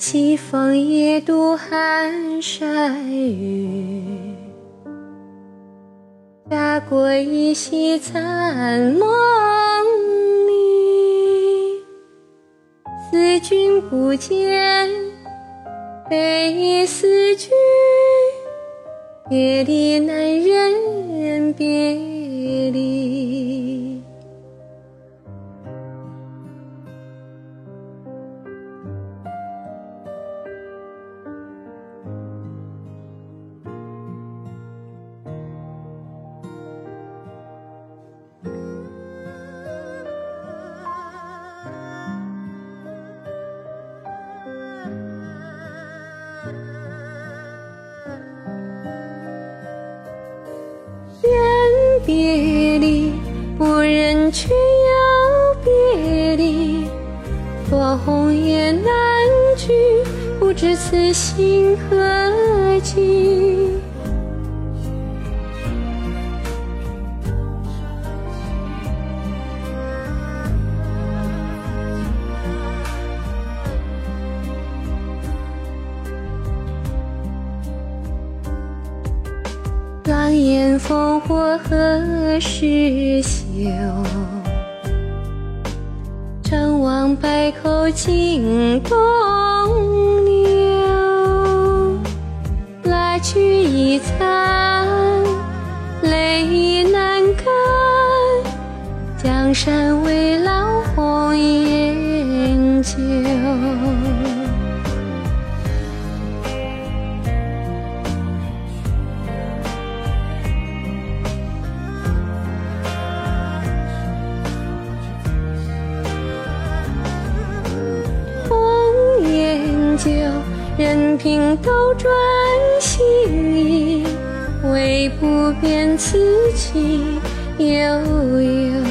西风夜渡寒山雨，家国依稀残梦里。思君不见，悲思君，别离难忍别离，不忍却又别离。多红颜难聚，不知此心何寄。狼烽火何时休？怅望百口尽东流。来去已残，泪难干。江山未老，红颜旧。酒，任凭斗转星移，唯不变此情悠悠。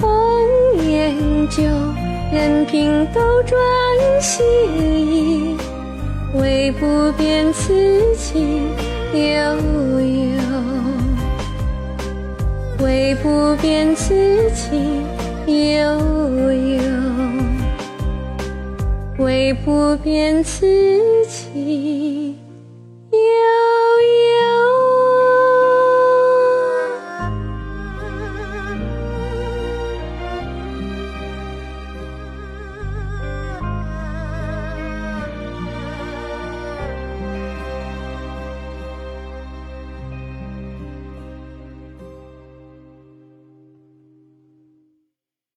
红颜旧，任凭斗转星移。唯不变此情悠悠，唯不变此情悠悠，唯不变此情。